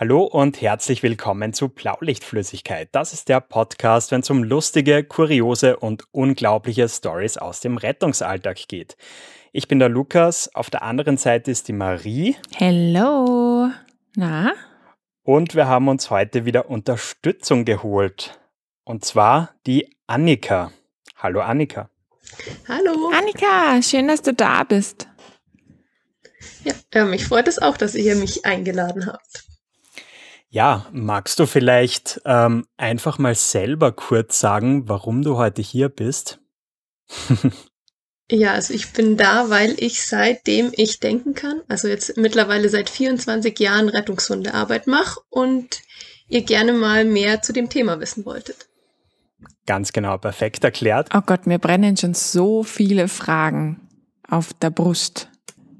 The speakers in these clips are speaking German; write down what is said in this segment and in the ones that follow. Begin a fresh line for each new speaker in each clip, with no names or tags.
Hallo und herzlich willkommen zu Blaulichtflüssigkeit. Das ist der Podcast, wenn es um lustige, kuriose und unglaubliche Stories aus dem Rettungsalltag geht. Ich bin der Lukas, auf der anderen Seite ist die Marie.
Hello. Na?
Und wir haben uns heute wieder Unterstützung geholt. Und zwar die Annika. Hallo Annika.
Hallo.
Annika, schön, dass du da bist.
Ja, äh, mich freut es auch, dass ihr mich eingeladen habt.
Ja, magst du vielleicht ähm, einfach mal selber kurz sagen, warum du heute hier bist?
ja, also ich bin da, weil ich seitdem ich denken kann, also jetzt mittlerweile seit 24 Jahren Rettungshundearbeit mache und ihr gerne mal mehr zu dem Thema wissen wolltet.
Ganz genau, perfekt erklärt.
Oh Gott, mir brennen schon so viele Fragen auf der Brust.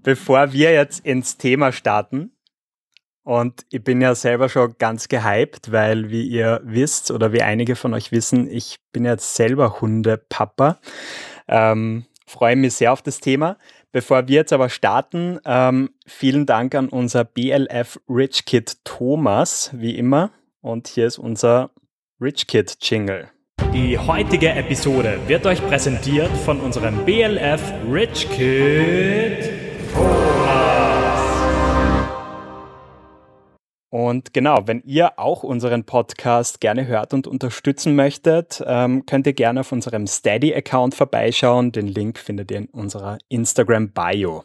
Bevor wir jetzt ins Thema starten, und ich bin ja selber schon ganz gehypt, weil wie ihr wisst oder wie einige von euch wissen, ich bin jetzt selber Hundepapa. Ähm, freue mich sehr auf das Thema. Bevor wir jetzt aber starten, ähm, vielen Dank an unser BLF Rich Kid Thomas, wie immer. Und hier ist unser Rich Kid Jingle. Die heutige Episode wird euch präsentiert von unserem BLF Rich Kid Und genau, wenn ihr auch unseren Podcast gerne hört und unterstützen möchtet, ähm, könnt ihr gerne auf unserem Steady-Account vorbeischauen. Den Link findet ihr in unserer Instagram-Bio.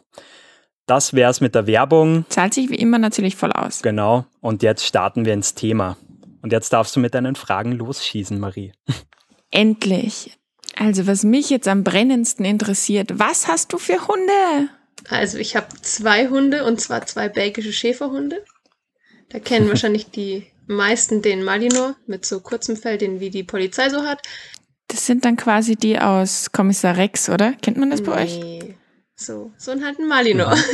Das wäre es mit der Werbung.
Zahlt sich wie immer natürlich voll aus.
Genau. Und jetzt starten wir ins Thema. Und jetzt darfst du mit deinen Fragen losschießen, Marie.
Endlich. Also, was mich jetzt am brennendsten interessiert, was hast du für Hunde?
Also, ich habe zwei Hunde und zwar zwei belgische Schäferhunde. Da kennen wahrscheinlich die meisten den Malinois mit so kurzem Fell, den wie die Polizei so hat.
Das sind dann quasi die aus Kommissar Rex, oder? Kennt man das bei nee. euch?
So, so ein halt ein Malinois.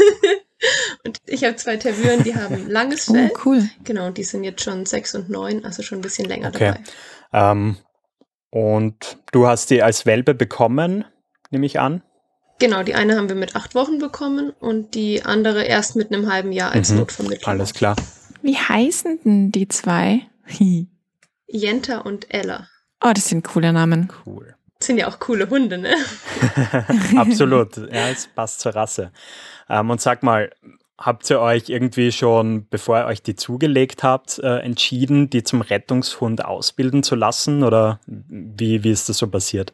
Mhm. und ich habe zwei Tervuren, die haben langes oh, Fell.
Oh, cool.
Genau, die sind jetzt schon sechs und neun, also schon ein bisschen länger
okay.
dabei.
Ähm, und du hast die als Welpe bekommen, nehme ich an?
Genau, die eine haben wir mit acht Wochen bekommen und die andere erst mit einem halben Jahr als mhm. Notvermittlung.
Alles klar.
Wie heißen denn die zwei?
Jenta und Ella.
Oh, das sind coole Namen.
Cool.
Das sind ja auch coole Hunde, ne?
Absolut. Ja, es passt zur Rasse. Ähm, und sag mal, habt ihr euch irgendwie schon, bevor ihr euch die zugelegt habt, äh, entschieden, die zum Rettungshund ausbilden zu lassen? Oder wie, wie ist das so passiert?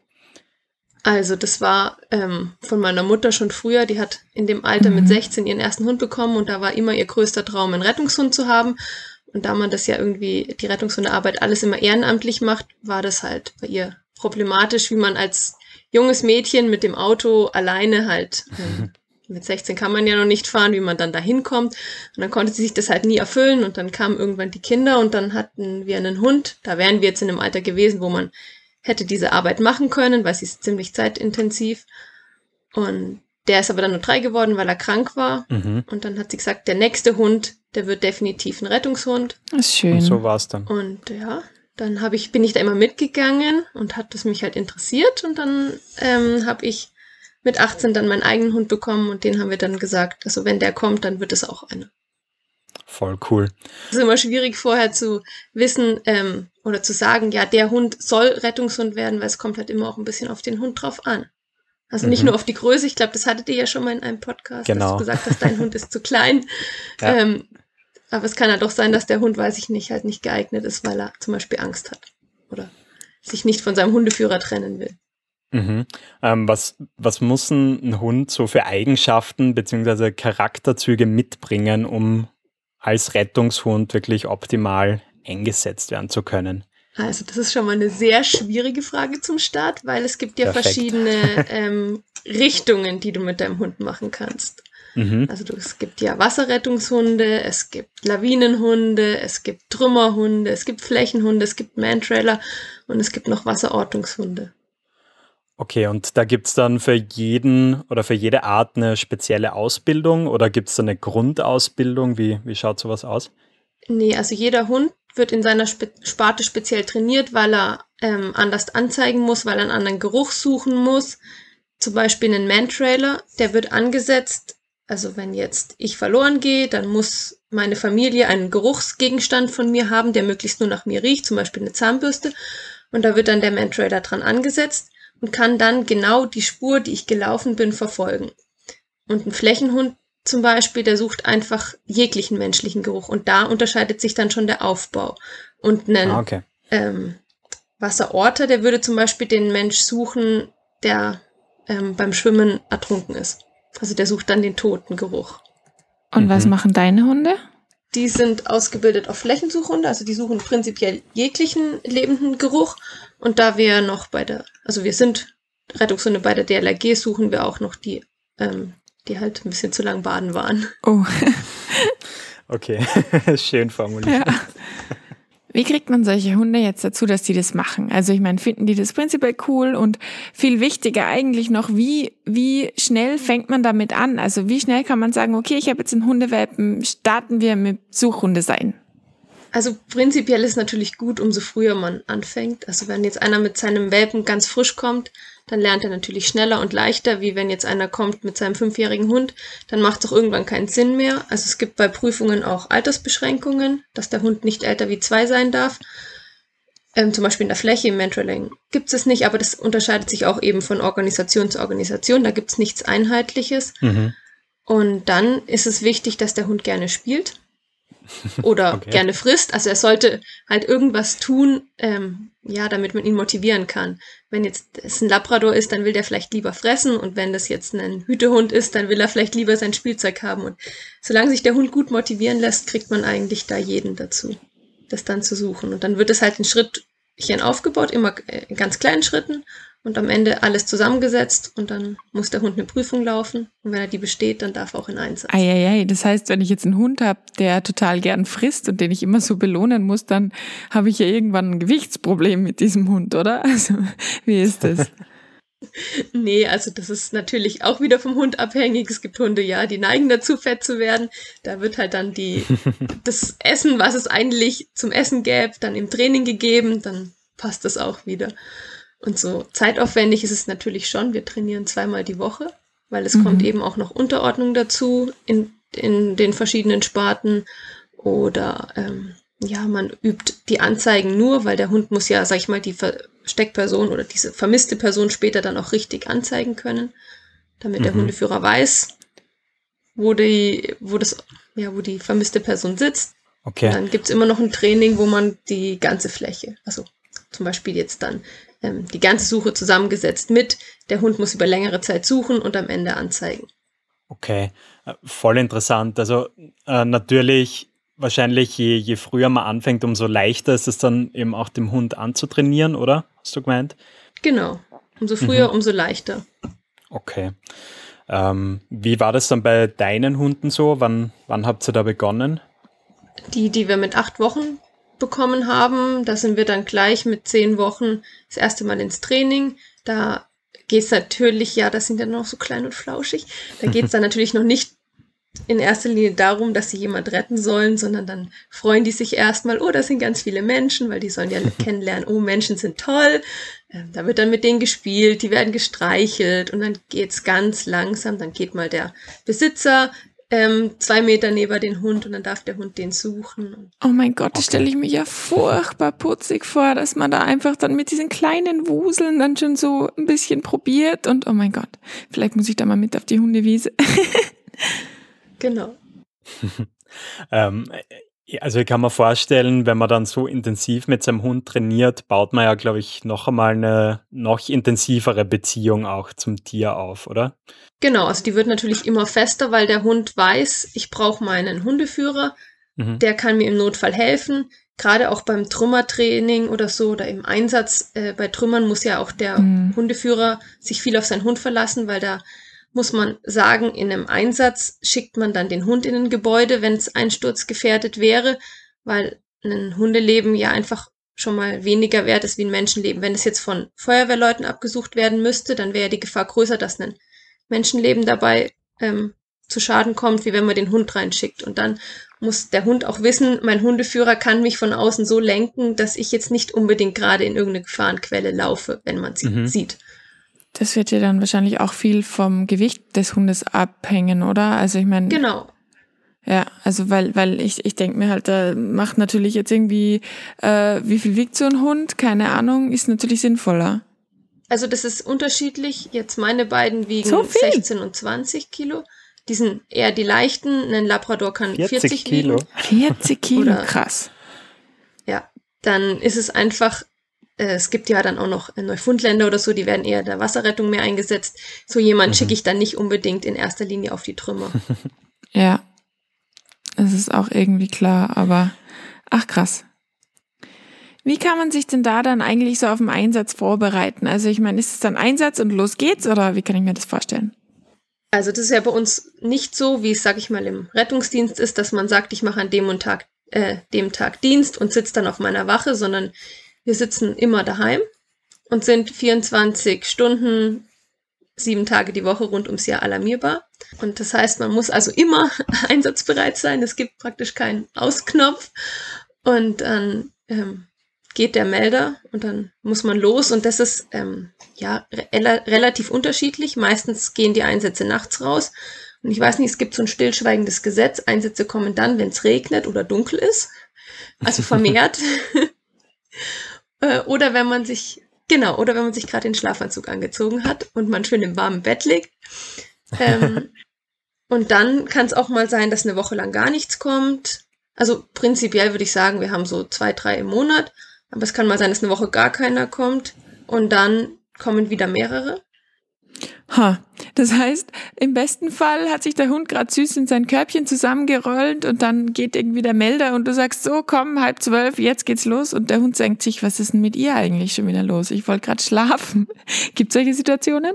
Also das war ähm, von meiner Mutter schon früher. Die hat in dem Alter mhm. mit 16 ihren ersten Hund bekommen und da war immer ihr größter Traum, einen Rettungshund zu haben. Und da man das ja irgendwie, die Rettungshundearbeit alles immer ehrenamtlich macht, war das halt bei ihr problematisch, wie man als junges Mädchen mit dem Auto alleine halt, ähm, mit 16 kann man ja noch nicht fahren, wie man dann da hinkommt. Und dann konnte sie sich das halt nie erfüllen und dann kamen irgendwann die Kinder und dann hatten wir einen Hund. Da wären wir jetzt in einem Alter gewesen, wo man hätte diese Arbeit machen können, weil sie ist ziemlich zeitintensiv. Und der ist aber dann nur drei geworden, weil er krank war. Mhm. Und dann hat sie gesagt, der nächste Hund, der wird definitiv ein Rettungshund.
Das ist schön. Und
so war es dann.
Und ja, dann habe ich, bin ich da immer mitgegangen und hat das mich halt interessiert. Und dann ähm, habe ich mit 18 dann meinen eigenen Hund bekommen und den haben wir dann gesagt, also wenn der kommt, dann wird es auch einer.
Voll cool.
Es ist immer schwierig vorher zu wissen ähm, oder zu sagen, ja, der Hund soll Rettungshund werden, weil es kommt halt immer auch ein bisschen auf den Hund drauf an. Also nicht mhm. nur auf die Größe, ich glaube, das hattet ihr ja schon mal in einem Podcast,
genau. dass
du gesagt hast, dein Hund ist zu klein. Ja. Ähm, aber es kann halt doch sein, dass der Hund, weiß ich nicht, halt nicht geeignet ist, weil er zum Beispiel Angst hat oder sich nicht von seinem Hundeführer trennen will.
Mhm. Ähm, was, was muss ein Hund so für Eigenschaften bzw. Charakterzüge mitbringen, um als Rettungshund wirklich optimal eingesetzt werden zu können?
Also das ist schon mal eine sehr schwierige Frage zum Start, weil es gibt ja Perfekt. verschiedene ähm, Richtungen, die du mit deinem Hund machen kannst. Mhm. Also du, es gibt ja Wasserrettungshunde, es gibt Lawinenhunde, es gibt Trümmerhunde, es gibt Flächenhunde, es gibt Mantrailer und es gibt noch Wasserortungshunde.
Okay, und da gibt es dann für jeden oder für jede Art eine spezielle Ausbildung oder gibt es eine Grundausbildung? Wie, wie schaut sowas aus?
Nee, also jeder Hund wird in seiner Spe Sparte speziell trainiert, weil er ähm, anders anzeigen muss, weil er einen anderen Geruch suchen muss. Zum Beispiel einen Man-Trailer, der wird angesetzt. Also wenn jetzt ich verloren gehe, dann muss meine Familie einen Geruchsgegenstand von mir haben, der möglichst nur nach mir riecht, zum Beispiel eine Zahnbürste. Und da wird dann der Mantrailer dran angesetzt und kann dann genau die Spur, die ich gelaufen bin, verfolgen. Und ein Flächenhund zum Beispiel, der sucht einfach jeglichen menschlichen Geruch. Und da unterscheidet sich dann schon der Aufbau. Und ein ah, okay. ähm, Wasserorter, der würde zum Beispiel den Mensch suchen, der ähm, beim Schwimmen ertrunken ist. Also der sucht dann den toten Geruch.
Und mhm. was machen deine Hunde?
Die sind ausgebildet auf Flächensuchhunde, also die suchen prinzipiell jeglichen lebenden Geruch. Und da wir noch bei der, also wir sind Rettungshunde bei der DLRG, suchen wir auch noch die, ähm, die halt ein bisschen zu lang baden waren.
Oh.
okay, schön formuliert. Ja.
Wie kriegt man solche Hunde jetzt dazu, dass die das machen? Also ich meine, finden die das prinzipiell cool und viel wichtiger eigentlich noch, wie, wie schnell fängt man damit an? Also wie schnell kann man sagen, okay, ich habe jetzt einen Hundewelpen, starten wir mit Suchhunde sein?
Also prinzipiell ist natürlich gut, umso früher man anfängt. Also wenn jetzt einer mit seinem Welpen ganz frisch kommt, dann lernt er natürlich schneller und leichter, wie wenn jetzt einer kommt mit seinem fünfjährigen Hund, dann macht es auch irgendwann keinen Sinn mehr. Also es gibt bei Prüfungen auch Altersbeschränkungen, dass der Hund nicht älter wie zwei sein darf. Ähm, zum Beispiel in der Fläche im Mentoring gibt es nicht, aber das unterscheidet sich auch eben von Organisation zu Organisation. Da gibt es nichts Einheitliches. Mhm. Und dann ist es wichtig, dass der Hund gerne spielt oder okay. gerne frisst. Also er sollte halt irgendwas tun, ähm, ja, damit man ihn motivieren kann. Wenn jetzt es ein Labrador ist, dann will der vielleicht lieber fressen und wenn das jetzt ein Hütehund ist, dann will er vielleicht lieber sein Spielzeug haben. Und solange sich der Hund gut motivieren lässt, kriegt man eigentlich da jeden dazu, das dann zu suchen. Und dann wird es halt ein Schrittchen aufgebaut, immer in ganz kleinen Schritten und am Ende alles zusammengesetzt und dann muss der Hund eine Prüfung laufen und wenn er die besteht, dann darf er auch in Einsatz.
Eieiei, das heißt, wenn ich jetzt einen Hund habe, der total gern frisst und den ich immer so belohnen muss, dann habe ich ja irgendwann ein Gewichtsproblem mit diesem Hund, oder? Also, wie ist das?
nee, also das ist natürlich auch wieder vom Hund abhängig. Es gibt Hunde, ja, die neigen dazu, fett zu werden. Da wird halt dann die, das Essen, was es eigentlich zum Essen gäbe, dann im Training gegeben, dann passt das auch wieder. Und so zeitaufwendig ist es natürlich schon. Wir trainieren zweimal die Woche, weil es mhm. kommt eben auch noch Unterordnung dazu in, in den verschiedenen Sparten. Oder ähm, ja, man übt die Anzeigen nur, weil der Hund muss ja, sag ich mal, die Versteckperson oder diese vermisste Person später dann auch richtig anzeigen können, damit mhm. der Hundeführer weiß, wo die, wo das, ja, wo die vermisste Person sitzt. Okay. Dann gibt's immer noch ein Training, wo man die ganze Fläche, also zum Beispiel jetzt dann ähm, die ganze Suche zusammengesetzt mit, der Hund muss über längere Zeit suchen und am Ende anzeigen.
Okay, äh, voll interessant. Also äh, natürlich, wahrscheinlich je, je früher man anfängt, umso leichter ist es dann eben auch dem Hund anzutrainieren, oder? Hast du gemeint?
Genau, umso früher, mhm. umso leichter.
Okay. Ähm, wie war das dann bei deinen Hunden so? Wann, wann habt ihr da begonnen?
Die, die wir mit acht Wochen bekommen haben. Da sind wir dann gleich mit zehn Wochen das erste Mal ins Training. Da geht es natürlich, ja, das sind ja noch so klein und flauschig. Da geht es dann natürlich noch nicht in erster Linie darum, dass sie jemand retten sollen, sondern dann freuen die sich erstmal, oh, das sind ganz viele Menschen, weil die sollen ja kennenlernen, oh, Menschen sind toll. Ähm, da wird dann mit denen gespielt, die werden gestreichelt und dann geht's ganz langsam, dann geht mal der Besitzer ähm, zwei Meter neben den Hund und dann darf der Hund den suchen.
Oh mein Gott, das stelle ich mir ja furchtbar putzig vor, dass man da einfach dann mit diesen kleinen Wuseln dann schon so ein bisschen probiert und oh mein Gott, vielleicht muss ich da mal mit auf die Hundewiese.
genau.
ähm, also ich kann mir vorstellen, wenn man dann so intensiv mit seinem Hund trainiert, baut man ja, glaube ich, noch einmal eine noch intensivere Beziehung auch zum Tier auf, oder?
Genau, also die wird natürlich immer fester, weil der Hund weiß, ich brauche meinen Hundeführer, mhm. der kann mir im Notfall helfen. Gerade auch beim Trümmertraining oder so oder im Einsatz äh, bei Trümmern muss ja auch der mhm. Hundeführer sich viel auf seinen Hund verlassen, weil da muss man sagen, in einem Einsatz schickt man dann den Hund in ein Gebäude, wenn es einsturzgefährdet wäre, weil ein Hundeleben ja einfach schon mal weniger wert ist wie ein Menschenleben. Wenn es jetzt von Feuerwehrleuten abgesucht werden müsste, dann wäre die Gefahr größer, dass ein Menschenleben dabei ähm, zu Schaden kommt, wie wenn man den Hund reinschickt. Und dann muss der Hund auch wissen, mein Hundeführer kann mich von außen so lenken, dass ich jetzt nicht unbedingt gerade in irgendeine Gefahrenquelle laufe, wenn man sie mhm. sieht.
Das wird ja dann wahrscheinlich auch viel vom Gewicht des Hundes abhängen, oder? Also ich meine.
Genau.
Ja, also weil, weil ich, ich denke mir halt, da macht natürlich jetzt irgendwie, äh, wie viel wiegt so ein Hund? Keine Ahnung, ist natürlich sinnvoller.
Also das ist unterschiedlich. Jetzt meine beiden wiegen
So viel?
16 und 20 Kilo. Die sind eher die leichten. Ein Labrador kann 40,
40 Kilo.
wiegen.
40 Kilo,
Oder-
krass.
Ja, dann ist es einfach, es gibt ja dann auch noch äh, Neufundländer oder so, die werden eher der Wasserrettung mehr eingesetzt. So jemand
Mhm.
schicke ich dann nicht unbedingt in erster Linie auf die Trümmer.
Ja. Das ist auch irgendwie klar, aber ach krass. Wie kann man sich denn da dann eigentlich so auf den Einsatz vorbereiten? Also ich meine, ist es dann Einsatz und los geht's oder wie kann ich mir das vorstellen?
Also das ist ja bei uns nicht so, wie es, sag ich mal, im Rettungsdienst ist, dass man sagt, ich mache an dem und Tag, äh, dem Tag Dienst und sitze dann auf meiner Wache, sondern wir sitzen immer daheim und sind 24 Stunden, sieben Tage die Woche rund ums Jahr alarmierbar. Und das heißt, man muss also immer einsatzbereit sein. Es gibt praktisch keinen Ausknopf. Und dann ähm, geht der Melder und dann muss man los. Und das ist ähm, ja re relativ unterschiedlich. Meistens gehen die Einsätze nachts raus. Und ich weiß nicht, es gibt so ein stillschweigendes Gesetz. Einsätze kommen dann, wenn es regnet oder dunkel ist. Also vermehrt. Äh, oder wenn man sich, genau, oder wenn man sich gerade den Schlafanzug angezogen hat und man schön im warmen Bett liegt. Ähm, und dann kann es auch mal sein, dass eine Woche lang gar nichts kommt. Also prinzipiell würde ich sagen, wir haben so zwei, drei im Monat. Aber es kann mal sein, dass eine Woche gar keiner kommt. Und dann kommen wieder mehrere.
Ha, das heißt, im besten Fall hat sich der Hund gerade süß in sein Körbchen zusammengerollt und dann geht irgendwie der Melder und du sagst so, komm, halb zwölf, jetzt geht's los und der Hund denkt sich, was ist denn mit ihr eigentlich schon wieder los? Ich wollte gerade schlafen. Gibt solche Situationen?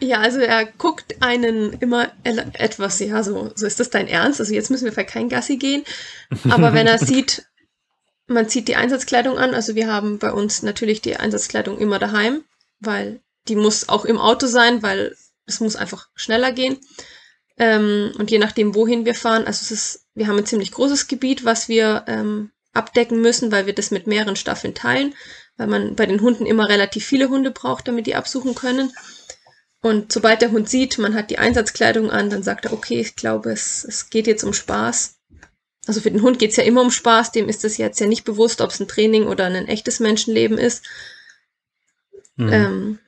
Ja, also er guckt einen immer etwas, ja, so, so ist das dein Ernst? Also jetzt müssen wir vielleicht kein Gassi gehen. Aber wenn er sieht, man zieht die Einsatzkleidung an, also wir haben bei uns natürlich die Einsatzkleidung immer daheim, weil die muss auch im Auto sein, weil es muss einfach schneller gehen. Ähm, und je nachdem, wohin wir fahren, also es ist, wir haben ein ziemlich großes Gebiet, was wir ähm, abdecken müssen, weil wir das mit mehreren Staffeln teilen, weil man bei den Hunden immer relativ viele Hunde braucht, damit die absuchen können. Und sobald der Hund sieht, man hat die Einsatzkleidung an, dann sagt er, okay, ich glaube, es, es geht jetzt um Spaß. Also für den Hund geht's ja immer um Spaß, dem ist es jetzt ja nicht bewusst, ob es ein Training oder ein echtes Menschenleben ist.
Mhm.
Ähm,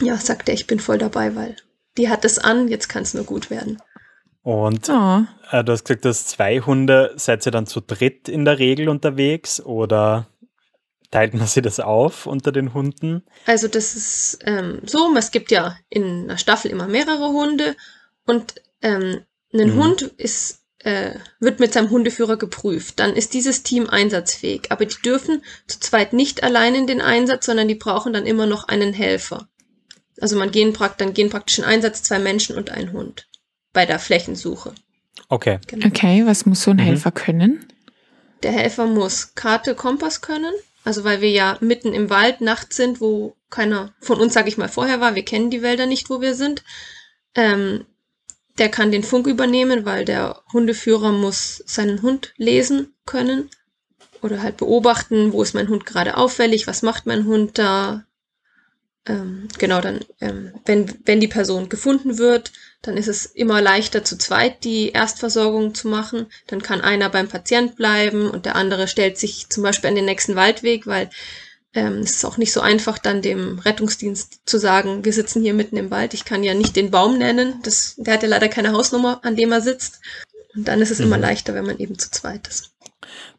ja, sagt er, ich bin voll dabei, weil die hat es an, jetzt kann es nur gut werden.
Und
Oh.
äh, du hast gesagt, dass zwei Hunde, seid ihr dann zu dritt in der Regel unterwegs oder teilt man sich das auf unter den Hunden?
Also das ist ähm, so, es gibt ja in einer Staffel immer mehrere Hunde und ähm, ein
Mhm.
Hund ist, äh, wird mit seinem Hundeführer geprüft. Dann ist dieses Team einsatzfähig. Aber die dürfen zu zweit nicht allein in den Einsatz, sondern die brauchen dann immer noch einen Helfer. Also man gehen prakt dann gehen praktisch in Einsatz zwei Menschen und ein Hund bei der Flächensuche.
Okay.
Genau.
Okay, was muss so ein
Mhm.
Helfer können?
Der Helfer muss Karte, Kompass können. Also weil wir ja mitten im Wald nachts sind, wo keiner von uns, sage ich mal, vorher war. Wir kennen die Wälder nicht, wo wir sind. Ähm, der kann den Funk übernehmen, weil der Hundeführer muss seinen Hund lesen können oder halt beobachten, wo ist mein Hund gerade auffällig, was macht mein Hund da. Ähm, genau, dann, ähm, wenn, wenn die Person gefunden wird, dann ist es immer leichter zu zweit die Erstversorgung zu machen. Dann kann einer beim Patient bleiben und der andere stellt sich zum Beispiel an den nächsten Waldweg, weil ähm, es ist auch nicht so einfach, dann dem Rettungsdienst zu sagen, wir sitzen hier mitten im Wald. Ich kann ja nicht den Baum nennen. Das, der hat ja leider keine Hausnummer, an dem er sitzt. Und dann ist es immer
Mhm.
leichter, wenn man eben zu zweit ist.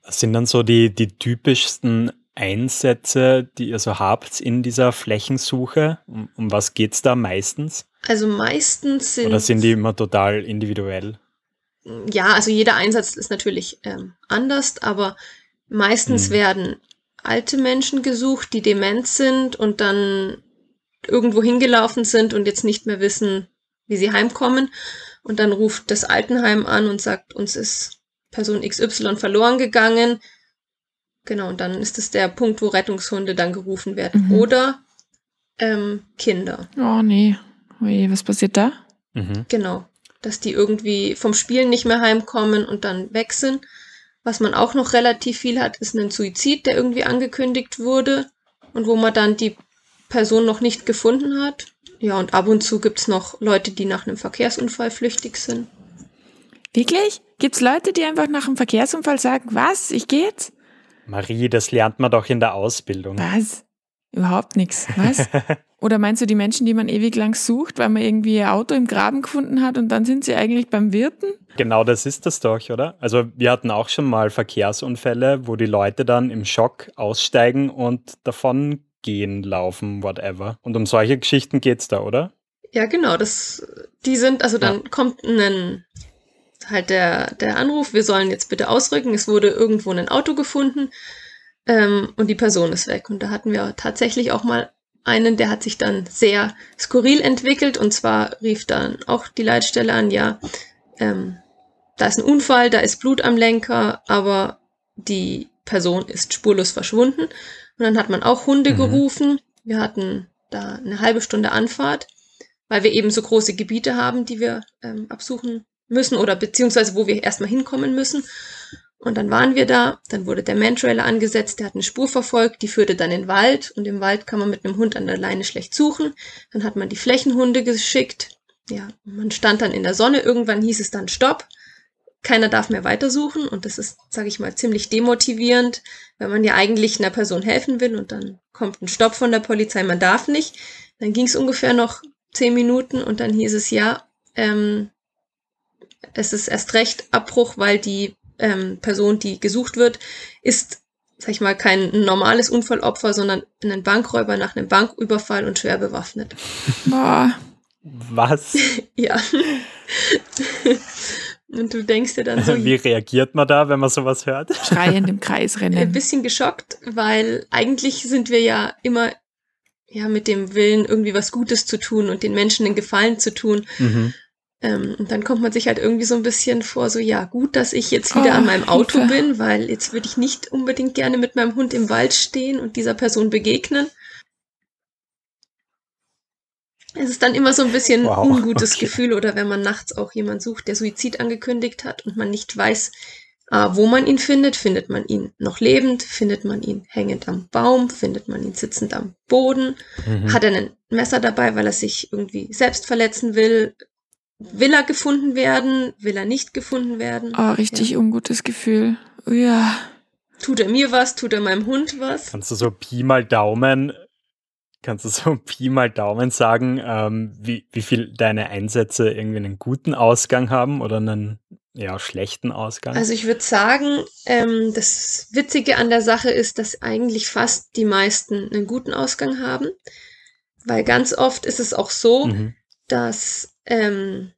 Was sind dann so die, die typischsten Einsätze, die ihr so habt in dieser Flächensuche? Um, um was geht's da meistens?
Also meistens sind
Oder sind die immer total individuell?
ja, also jeder Einsatz ist natürlich ähm, anders, aber meistens
Mhm.
werden alte Menschen gesucht, die dement sind und dann irgendwo hingelaufen sind und jetzt nicht mehr wissen, wie sie heimkommen. Und dann ruft das Altenheim an und sagt, uns ist Person XY verloren gegangen. Genau, und dann ist es der Punkt, wo Rettungshunde dann gerufen werden.
Mhm.
Oder ähm, Kinder.
Oh nee. Oje, was passiert da?
Mhm.
Genau, dass die irgendwie vom Spielen nicht mehr heimkommen und dann weg sind. Was man auch noch relativ viel hat, ist ein Suizid, der irgendwie angekündigt wurde und wo man dann die Person noch nicht gefunden hat. Ja, und ab und zu gibt's noch Leute, die nach einem Verkehrsunfall flüchtig sind.
Wirklich? Gibt's Leute, die einfach nach einem Verkehrsunfall sagen, was, ich geh jetzt?
Marie, das lernt man doch in der Ausbildung.
Was? Überhaupt nichts. Was? Oder meinst du die Menschen, die man ewig lang sucht, weil man irgendwie ihr Auto im Graben gefunden hat und dann sind sie eigentlich beim Wirten?
Genau das ist das doch, oder? Also wir hatten auch schon mal Verkehrsunfälle, wo die Leute dann im Schock aussteigen und davon gehen, laufen, whatever. Und um solche Geschichten geht's da, oder?
Ja, genau. Das, die sind, also dann ja. kommt ein, halt der, der Anruf, wir sollen jetzt bitte ausrücken. Es wurde irgendwo ein Auto gefunden ähm, und die Person ist weg. Und da hatten wir tatsächlich auch mal einen, der hat sich dann sehr skurril entwickelt und zwar rief dann auch die Leitstelle an, ja, ähm, da ist ein Unfall, da ist Blut am Lenker, aber die Person ist spurlos verschwunden. Und dann hat man auch Hunde mhm. gerufen. Wir hatten da eine halbe Stunde Anfahrt, weil wir eben so große Gebiete haben, die wir ähm, absuchen müssen oder beziehungsweise wo wir erstmal hinkommen müssen. Und dann waren wir da, dann wurde der Mantrailer angesetzt, der hat eine Spur verfolgt, die führte dann in den Wald und im Wald kann man mit einem Hund an der Leine schlecht suchen. Dann hat man die Flächenhunde geschickt. Ja, man stand dann in der Sonne, irgendwann hieß es dann Stopp. Keiner darf mehr weitersuchen und das ist, sage ich mal, ziemlich demotivierend, wenn man ja eigentlich einer Person helfen will und dann kommt ein Stopp von der Polizei, man darf nicht. Dann ging es ungefähr noch zehn Minuten und dann hieß es ja, ähm, es ist erst recht Abbruch, weil die ähm, Person, die gesucht wird, ist, sag ich mal, kein normales Unfallopfer, sondern ein Bankräuber nach einem Banküberfall und schwer bewaffnet.
Boah.
Was?
ja. Und du denkst dir dann so.
Wie reagiert man da, wenn man sowas hört?
Schreiend im Kreis rennen.
Ein bisschen geschockt, weil eigentlich sind wir ja immer ja mit dem Willen, irgendwie was Gutes zu tun und den Menschen den Gefallen zu tun. Mhm. Ähm, und dann kommt man sich halt irgendwie so ein bisschen vor, so ja, gut, dass ich jetzt wieder oh, an meinem Auto Hilfe. bin, weil jetzt würde ich nicht unbedingt gerne mit meinem Hund im Wald stehen und dieser Person begegnen. Es ist dann immer so ein bisschen wow, ungutes okay. Gefühl oder wenn man nachts auch jemand sucht, der Suizid angekündigt hat und man nicht weiß, äh, wo man ihn findet. Findet man ihn noch lebend? Findet man ihn hängend am Baum? Findet man ihn sitzend am Boden? Mhm. Hat er ein Messer dabei, weil er sich irgendwie selbst verletzen will? Will er gefunden werden? Will er nicht gefunden werden?
Oh, richtig ja. ungutes Gefühl. Ja.
Tut er mir was? Tut er meinem Hund was?
Kannst du so Pi mal Daumen, kannst du so Pi mal Daumen sagen, ähm, wie, wie viel deine Einsätze irgendwie einen guten Ausgang haben oder einen ja, schlechten Ausgang?
Also ich würde sagen, ähm, das Witzige an der Sache ist, dass eigentlich fast die meisten einen guten Ausgang haben. Weil ganz oft ist es auch so, mhm. dass ähm,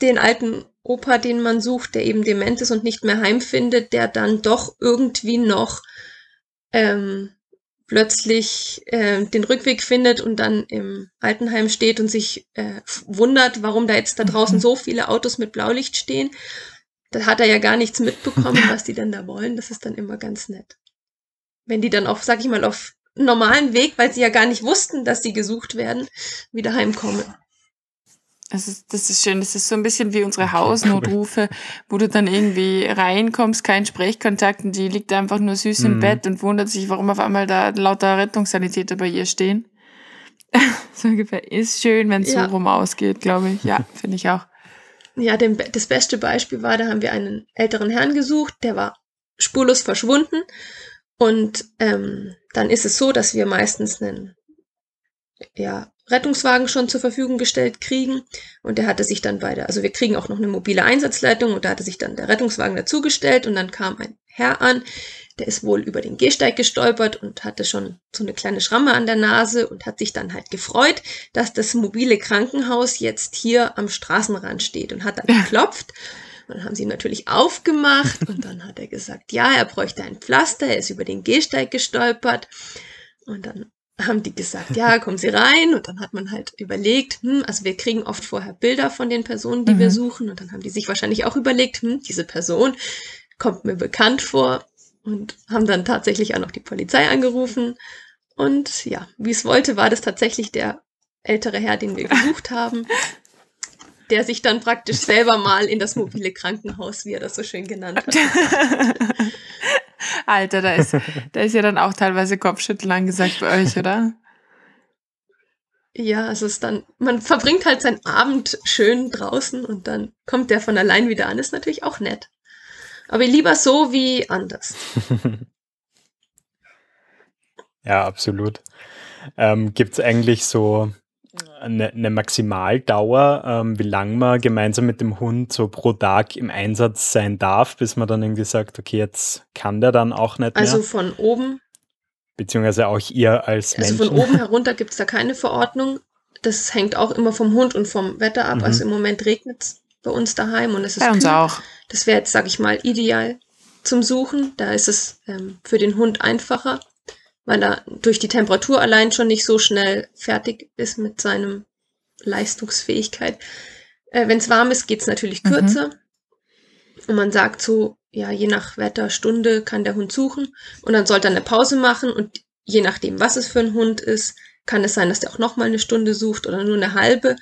den alten Opa, den man sucht, der eben dement ist und nicht mehr heimfindet, der dann doch irgendwie noch ähm, plötzlich äh, den Rückweg findet und dann im Altenheim steht und sich äh, wundert, warum da jetzt da draußen so viele Autos mit Blaulicht stehen. Da hat er ja gar nichts mitbekommen, was die denn da wollen. Das ist dann immer ganz nett. Wenn die dann auf, sag ich mal, auf normalen Weg, weil sie ja gar nicht wussten, dass sie gesucht werden, wieder heimkommen.
Das ist, das ist schön. Das ist so ein bisschen wie unsere Hausnotrufe, wo du dann irgendwie reinkommst, kein Sprechkontakt und die liegt einfach nur süß mhm. im Bett und wundert sich, warum auf einmal da lauter Rettungssanitäter bei ihr stehen. so ungefähr. Ist schön, wenn es ja. so rum ausgeht, glaube ich. Ja, finde ich auch.
Ja, dem, das beste Beispiel war, da haben wir einen älteren Herrn gesucht, der war spurlos verschwunden. Und ähm, dann ist es so, dass wir meistens einen ja, Rettungswagen schon zur Verfügung gestellt kriegen. Und der hatte sich dann bei der, also wir kriegen auch noch eine mobile Einsatzleitung und da hatte sich dann der Rettungswagen dazugestellt und dann kam ein Herr an, der ist wohl über den Gehsteig gestolpert und hatte schon so eine kleine Schramme an der Nase und hat sich dann halt gefreut, dass das mobile Krankenhaus jetzt hier am Straßenrand steht und hat dann geklopft. Und dann haben sie natürlich aufgemacht und dann hat er gesagt, ja, er bräuchte ein Pflaster, er ist über den Gehsteig gestolpert. Und dann haben die gesagt, ja, kommen Sie rein. Und dann hat man halt überlegt, hm, also wir kriegen oft vorher Bilder von den Personen, die mhm. wir suchen. Und dann haben die sich wahrscheinlich auch überlegt, hm, diese Person kommt mir bekannt vor. Und haben dann tatsächlich auch noch die Polizei angerufen. Und ja, wie es wollte, war das tatsächlich der ältere Herr, den wir gesucht haben, der sich dann praktisch selber mal in das mobile Krankenhaus, wie er das so schön genannt hat.
Alter, da ist, da ist ja dann auch teilweise Kopfschütteln angesagt bei euch, oder?
Ja, es ist dann, man verbringt halt seinen Abend schön draußen und dann kommt der von allein wieder an. Ist natürlich auch nett. Aber lieber so wie anders.
ja, absolut. Ähm, Gibt es eigentlich so eine, eine Maximaldauer, ähm, wie lange man gemeinsam mit dem Hund so pro Tag im Einsatz sein darf, bis man dann irgendwie sagt, okay, jetzt kann der dann auch nicht
also
mehr?
Also von oben
Beziehungsweise auch ihr als
Mensch. Also von oben herunter gibt es da keine Verordnung. Das hängt auch immer vom Hund und vom Wetter ab. Mhm. Also im Moment regnet es bei uns daheim und es ist
Bei uns auch.
Das wäre jetzt, sag ich mal, ideal zum Suchen. Da ist es ähm, für den Hund einfacher, weil er durch die Temperatur allein schon nicht so schnell fertig ist mit seinem Leistungsfähigkeit. Äh, Wenn es warm ist, geht es natürlich mhm. kürzer. Mhm. Und man sagt so, ja, je nach Wetter, Stunde kann der Hund suchen und dann sollte er eine Pause machen und je nachdem, was es für ein Hund ist, kann es sein, dass der auch nochmal eine Stunde sucht oder nur eine halbe.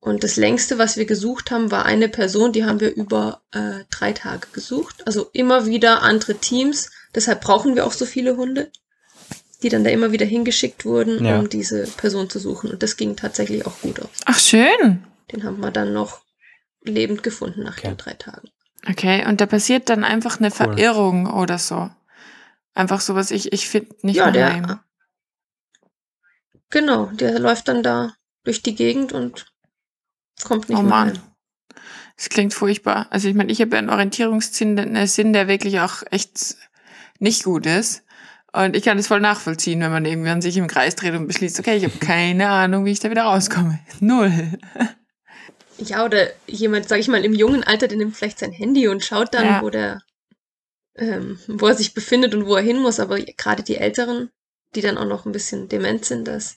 Und das längste, was wir gesucht haben, war eine Person, die haben wir über äh, drei Tage gesucht. Also immer wieder andere Teams. Deshalb brauchen wir auch so viele Hunde, die dann da immer wieder hingeschickt wurden, ja. um diese Person zu suchen. Und das ging tatsächlich auch gut aus.
Ach, schön.
Den haben wir dann noch lebend gefunden nach okay. den drei Tagen.
Okay, und da passiert dann einfach eine cool. Verirrung oder so. Einfach so was ich, ich finde nicht ja, mehr der,
Genau, der läuft dann da durch die Gegend und kommt nicht oh, mehr Mann. Heim.
Das klingt furchtbar. Also ich meine, ich habe einen Orientierungssinn, einen Sinn, der wirklich auch echt nicht gut ist. Und ich kann das voll nachvollziehen, wenn man irgendwann sich im Kreis dreht und beschließt, okay, ich habe keine Ahnung, wie ich da wieder rauskomme. Null.
Ja, oder jemand, sag ich mal, im jungen Alter, der nimmt vielleicht sein Handy und schaut dann, ja. wo der, ähm, wo er sich befindet und wo er hin muss. Aber gerade die Älteren, die dann auch noch ein bisschen dement sind, das.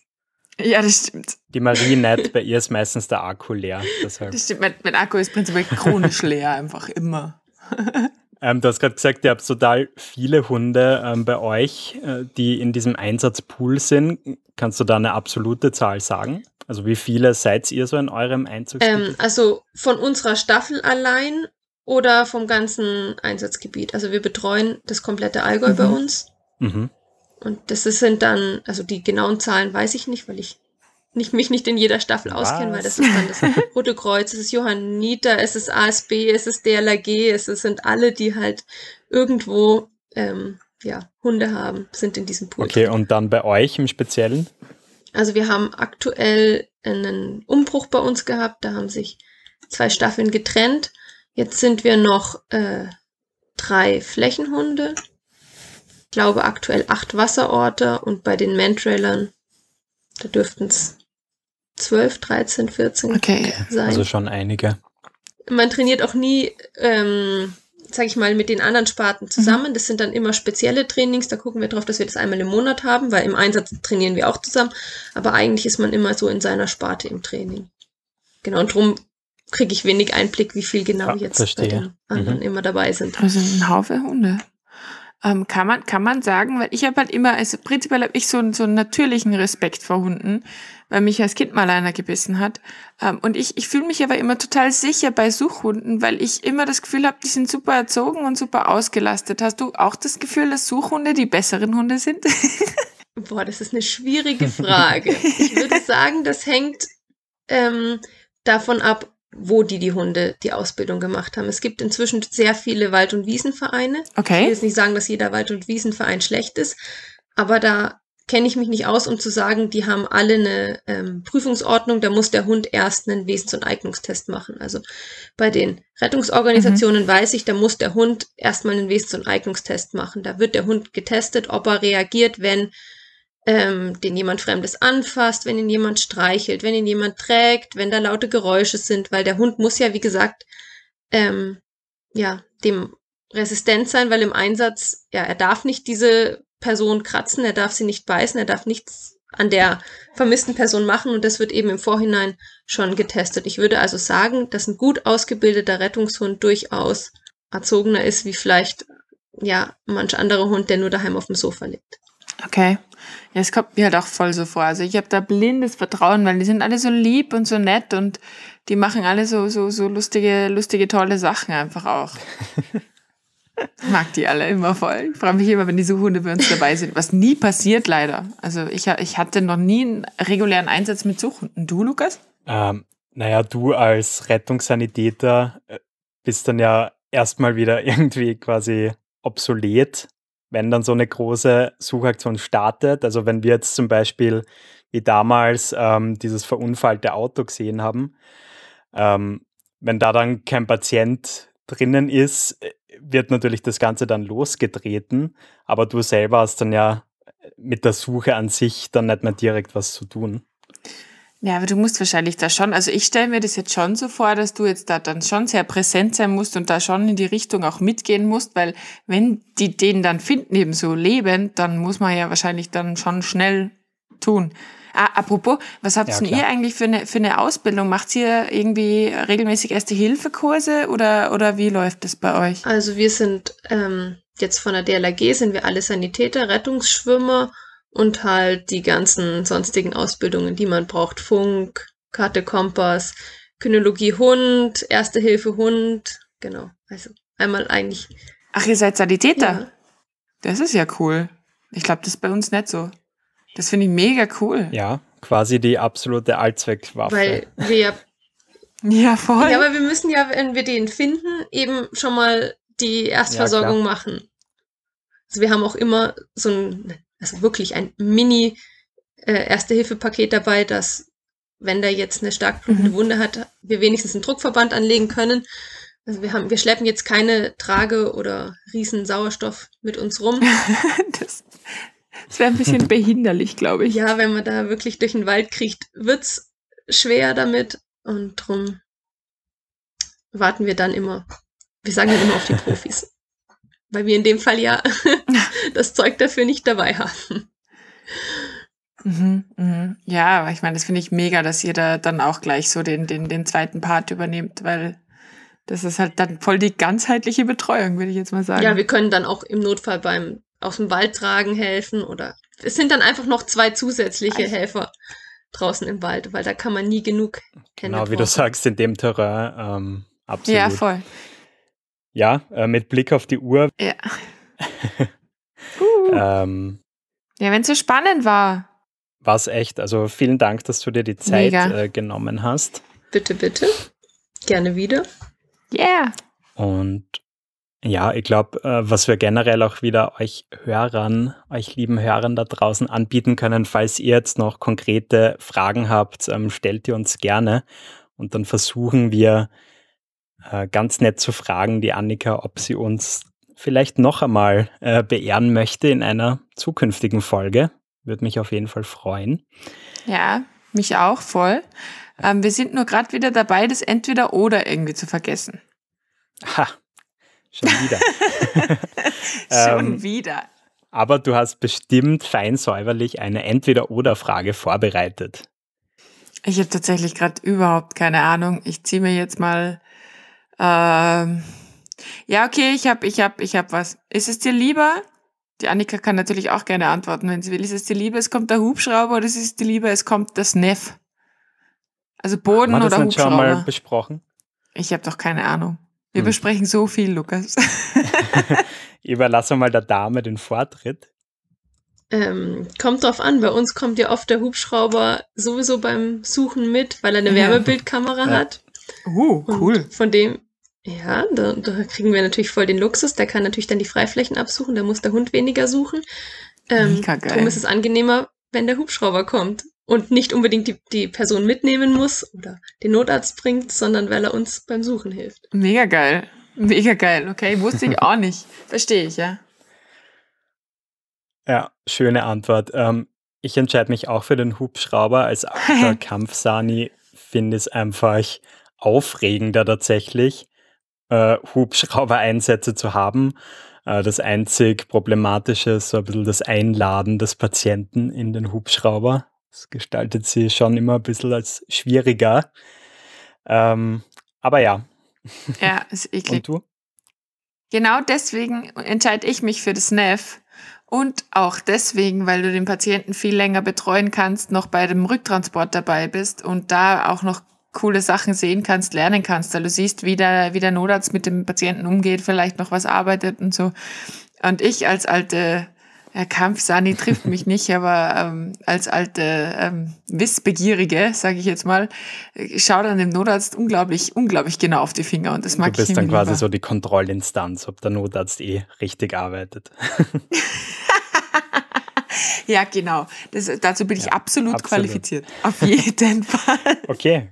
Ja, das stimmt.
Die Marie nicht, bei ihr ist meistens der Akku leer. Deshalb.
Das stimmt, mein, mein Akku ist prinzipiell chronisch leer, einfach immer.
Ähm, du hast gerade gesagt, ihr habt total viele Hunde ähm, bei euch, äh, die in diesem Einsatzpool sind. Kannst du da eine absolute Zahl sagen? Also wie viele seid ihr so in eurem Einzugsgebiet?
Ähm, also von unserer Staffel allein oder vom ganzen Einsatzgebiet. Also wir betreuen das komplette Allgäu mhm. bei uns. Mhm. Und das sind dann, also die genauen Zahlen weiß ich nicht, weil ich nicht, mich nicht in jeder Staffel Was? auskenne, weil das ist dann das Rote Kreuz, es ist Johanniter, es ist ASB, es ist DLRG, es sind alle, die halt irgendwo ähm, ja, Hunde haben, sind in diesem Pool.
Okay, und dann bei euch im Speziellen?
Also wir haben aktuell einen Umbruch bei uns gehabt, da haben sich zwei Staffeln getrennt. Jetzt sind wir noch äh, drei Flächenhunde. Ich glaube aktuell acht Wasserorte und bei den Mantrailern, da dürften es 12, 13, 14
okay.
sein.
Also schon einige.
Man trainiert auch nie ähm, sage ich mal, mit den anderen Sparten zusammen. Mhm. Das sind dann immer spezielle Trainings. Da gucken wir drauf, dass wir das einmal im Monat haben, weil im Einsatz trainieren wir auch zusammen. Aber eigentlich ist man immer so in seiner Sparte im Training. Genau, und darum kriege ich wenig Einblick, wie viel genau ja, jetzt verstehe. bei den anderen mhm. immer dabei sind.
Also ein Haufe Hunde. Ähm, kann, man, kann man sagen, weil ich habe halt immer, also prinzipiell habe ich so, so einen natürlichen Respekt vor Hunden, weil mich als Kind mal einer gebissen hat. Ähm, und ich, ich fühle mich aber immer total sicher bei Suchhunden, weil ich immer das Gefühl habe, die sind super erzogen und super ausgelastet. Hast du auch das Gefühl, dass Suchhunde die besseren Hunde sind?
Boah, das ist eine schwierige Frage. ich würde sagen, das hängt ähm, davon ab, wo die die Hunde die Ausbildung gemacht haben. Es gibt inzwischen sehr viele Wald- und Wiesenvereine.
Okay. Ich
will jetzt nicht sagen, dass jeder Wald- und Wiesenverein schlecht ist, aber da kenne ich mich nicht aus, um zu sagen, die haben alle eine ähm, Prüfungsordnung, da muss der Hund erst einen Wesens- und Eignungstest machen. Also bei den Rettungsorganisationen mhm. weiß ich, da muss der Hund erstmal einen Wesens- und Eignungstest machen. Da wird der Hund getestet, ob er reagiert, wenn ähm, den jemand Fremdes anfasst, wenn ihn jemand streichelt, wenn ihn jemand trägt, wenn da laute Geräusche sind, weil der Hund muss ja, wie gesagt, ähm, ja, dem resistent sein, weil im Einsatz, ja, er darf nicht diese Person kratzen, er darf sie nicht beißen, er darf nichts an der vermissten Person machen und das wird eben im Vorhinein schon getestet. Ich würde also sagen, dass ein gut ausgebildeter Rettungshund durchaus erzogener ist, wie vielleicht ja manch anderer Hund, der nur daheim auf dem Sofa liegt.
Okay. Ja, es kommt mir halt auch voll so vor. Also ich habe da blindes Vertrauen, weil die sind alle so lieb und so nett und die machen alle so, so, so lustige, lustige, tolle Sachen einfach auch. Ich mag die alle immer voll. Ich freue mich immer, wenn diese Hunde bei uns dabei sind. Was nie passiert, leider. Also ich, ich hatte noch nie einen regulären Einsatz mit Suchhunden. Du, Lukas?
Ähm, naja, du als Rettungssanitäter äh, bist dann ja erstmal wieder irgendwie quasi obsolet, wenn dann so eine große Suchaktion startet. Also wenn wir jetzt zum Beispiel wie damals ähm, dieses verunfallte Auto gesehen haben, ähm, wenn da dann kein Patient drinnen ist, äh, wird natürlich das Ganze dann losgetreten, aber du selber hast dann ja mit der Suche an sich dann nicht mehr direkt was zu tun.
Ja, aber du musst wahrscheinlich da schon, also ich stelle mir das jetzt schon so vor, dass du jetzt da dann schon sehr präsent sein musst und da schon in die Richtung auch mitgehen musst, weil wenn die den dann finden, eben so lebend, dann muss man ja wahrscheinlich dann schon schnell tun. Ah, apropos, was habt ja, ihr eigentlich für eine, für eine Ausbildung? Macht ihr irgendwie regelmäßig Erste-Hilfe-Kurse oder, oder wie läuft das bei euch?
Also wir sind ähm, jetzt von der DLRG sind wir alle Sanitäter, Rettungsschwimmer und halt die ganzen sonstigen Ausbildungen, die man braucht. Funk, Karte Kompass, Kynologie Hund, Erste Hilfe Hund, genau. Also einmal eigentlich.
Ach, ihr seid Sanitäter? Ja. Das ist ja cool. Ich glaube, das ist bei uns nicht so. Das finde ich mega cool.
Ja, quasi die absolute Allzweckwaffe.
Weil wir
ja voll.
Ja, aber wir müssen ja, wenn wir den finden, eben schon mal die Erstversorgung ja, machen. Also wir haben auch immer so ein, also wirklich ein Mini äh, Erste-Hilfe-Paket dabei, dass wenn der jetzt eine stark blutende mhm. Wunde hat, wir wenigstens einen Druckverband anlegen können. Also wir haben, wir schleppen jetzt keine Trage oder riesen Sauerstoff mit uns rum.
das, das wäre ein bisschen behinderlich, glaube ich.
Ja, wenn man da wirklich durch den Wald kriecht, wird's schwer damit. Und drum warten wir dann immer. Wir sagen dann immer auf die Profis. Weil wir in dem Fall ja das Zeug dafür nicht dabei haben.
Mhm, mhm. Ja, aber ich meine, das finde ich mega, dass ihr da dann auch gleich so den, den, den zweiten Part übernehmt, weil das ist halt dann voll die ganzheitliche Betreuung, würde ich jetzt mal sagen.
Ja, wir können dann auch im Notfall beim aus dem Wald tragen helfen oder es sind dann einfach noch zwei zusätzliche also. Helfer draußen im Wald, weil da kann man nie genug
Hände Genau, wie du sagst, in dem Terrain ähm, absolut.
Ja, voll.
Ja, äh, mit Blick auf die Uhr.
Ja. uh. ähm, ja, wenn es so spannend war.
War es echt. Also vielen Dank, dass du dir die Zeit äh, genommen hast.
Bitte, bitte. Gerne wieder.
Yeah.
Und ja, ich glaube, äh, was wir generell auch wieder euch Hörern, euch lieben Hörern da draußen anbieten können, falls ihr jetzt noch konkrete Fragen habt, ähm, stellt ihr uns gerne und dann versuchen wir äh, ganz nett zu fragen, die Annika, ob sie uns vielleicht noch einmal äh, beehren möchte in einer zukünftigen Folge. Würde mich auf jeden Fall freuen.
Ja, mich auch voll. Ähm, wir sind nur gerade wieder dabei, das entweder oder irgendwie zu vergessen.
Ha, Schon wieder.
Schon ähm, wieder.
Aber du hast bestimmt fein säuberlich eine Entweder-Oder-Frage vorbereitet.
Ich habe tatsächlich gerade überhaupt keine Ahnung. Ich ziehe mir jetzt mal. Ähm, ja, okay, ich habe, ich habe, ich habe was. Ist es dir lieber? Die Annika kann natürlich auch gerne antworten, wenn sie will. Ist es dir lieber, es kommt der Hubschrauber oder ist es dir lieber, es kommt das Neff? Also Boden oder Hubschrauber? Haben wir das
schon mal besprochen?
Ich habe doch keine Ahnung. Wir hm. besprechen so viel, Lukas.
Überlasse mal der Dame den Vortritt.
Ähm, kommt drauf an, bei uns kommt ja oft der Hubschrauber sowieso beim Suchen mit, weil er eine Wärmebildkamera ja. hat.
Uh, cool.
Und von dem, ja, da, da, kriegen wir natürlich voll den Luxus. Der kann natürlich dann die Freiflächen absuchen, da muss der Hund weniger suchen. Ähm, darum ist es angenehmer, wenn der Hubschrauber kommt und nicht unbedingt die, die Person mitnehmen muss oder den Notarzt bringt, sondern weil er uns beim Suchen hilft.
Mega geil. Mega geil. Okay, wusste ich auch nicht. Verstehe ich, ja.
Ja, schöne Antwort. Ähm, ich entscheide mich auch für den Hubschrauber. Als Kampfsani finde ich es einfach aufregender tatsächlich, äh, Hubschrauber-Einsätze zu haben. Äh, das einzig Problematische ist so ein bisschen das Einladen des Patienten in den Hubschrauber. Das gestaltet sie schon immer ein bisschen als schwieriger. Ähm, aber ja.
Ja, ist
eklig. Und du?
Genau deswegen entscheide ich mich für das NEF. Und auch deswegen, weil du den Patienten viel länger betreuen kannst, noch bei dem Rücktransport dabei bist und da auch noch coole Sachen sehen kannst, lernen kannst, weil du siehst, wie der, wie der Notarzt mit dem Patienten umgeht, vielleicht noch was arbeitet und so. Und ich als alte ja, Kampfsani trifft mich nicht, aber ähm, als alte ähm, Wissbegierige, sage ich jetzt mal, schaut dann dem Notarzt unglaublich, unglaublich genau auf die Finger und das mag ich
Du bist dann quasi so die Kontrollinstanz, ob der Notarzt eh richtig arbeitet.
ja, genau. Das, dazu bin ich absolut, absolut qualifiziert. Auf jeden Fall.
Okay.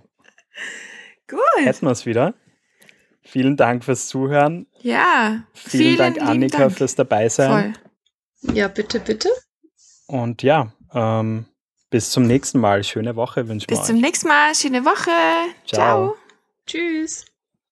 Gut. Hätten wir es wieder. Vielen Dank fürs Zuhören.
Ja.
Vielen, vielen Dank, Annika, Dank. fürs Dabeisein.
Voll. Ja, bitte, bitte.
Und ja, ähm, bis zum nächsten Mal. Schöne Woche wünschen wir
Bis zum nächsten Mal. Schöne Woche. Ciao. Ciao.
Tschüss.